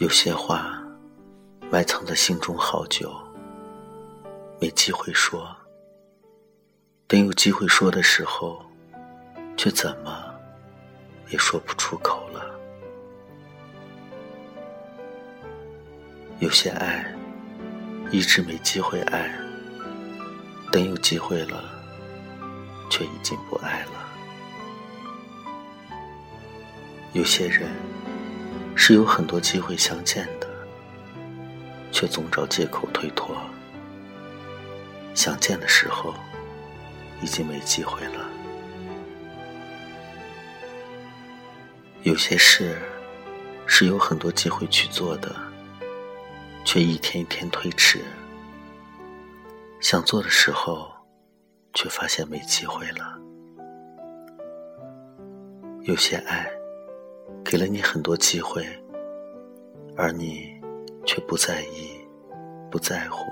有些话埋藏在心中好久，没机会说。等有机会说的时候，却怎么也说不出口了。有些爱一直没机会爱，等有机会了，却已经不爱了。有些人。是有很多机会相见的，却总找借口推脱。想见的时候，已经没机会了。有些事是有很多机会去做的，却一天一天推迟。想做的时候，却发现没机会了。有些爱。给了你很多机会，而你却不在意、不在乎。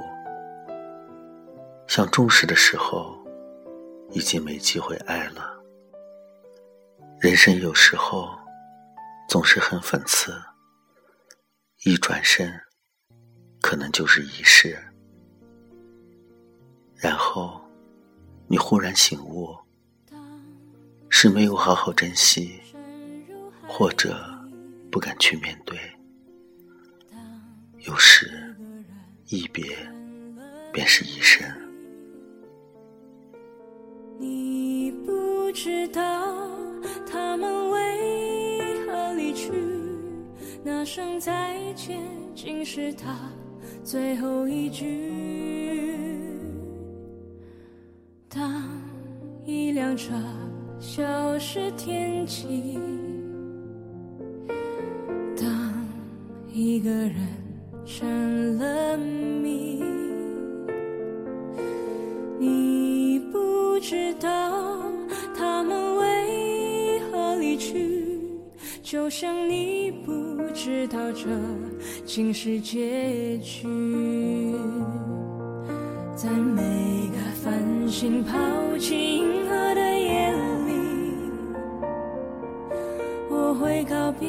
想重视的时候，已经没机会爱了。人生有时候总是很讽刺，一转身，可能就是一世。然后，你忽然醒悟，是没有好好珍惜。或者不敢去面对，有时一别便是一生。你不知道他们为何离去，那声再见竟是他最后一句。当一辆车消失天际。一个人成了谜，你不知道他们为何离去，就像你不知道这竟是结局。在每个繁星抛弃银河的夜里，我会告别。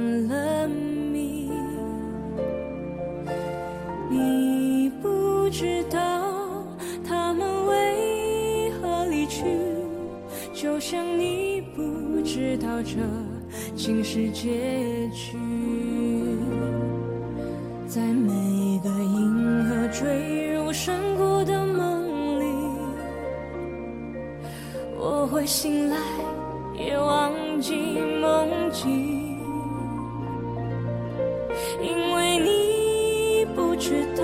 知道这竟是结局。在每个银河坠入山谷的梦里，我会醒来，也忘记梦境。因为你不知道，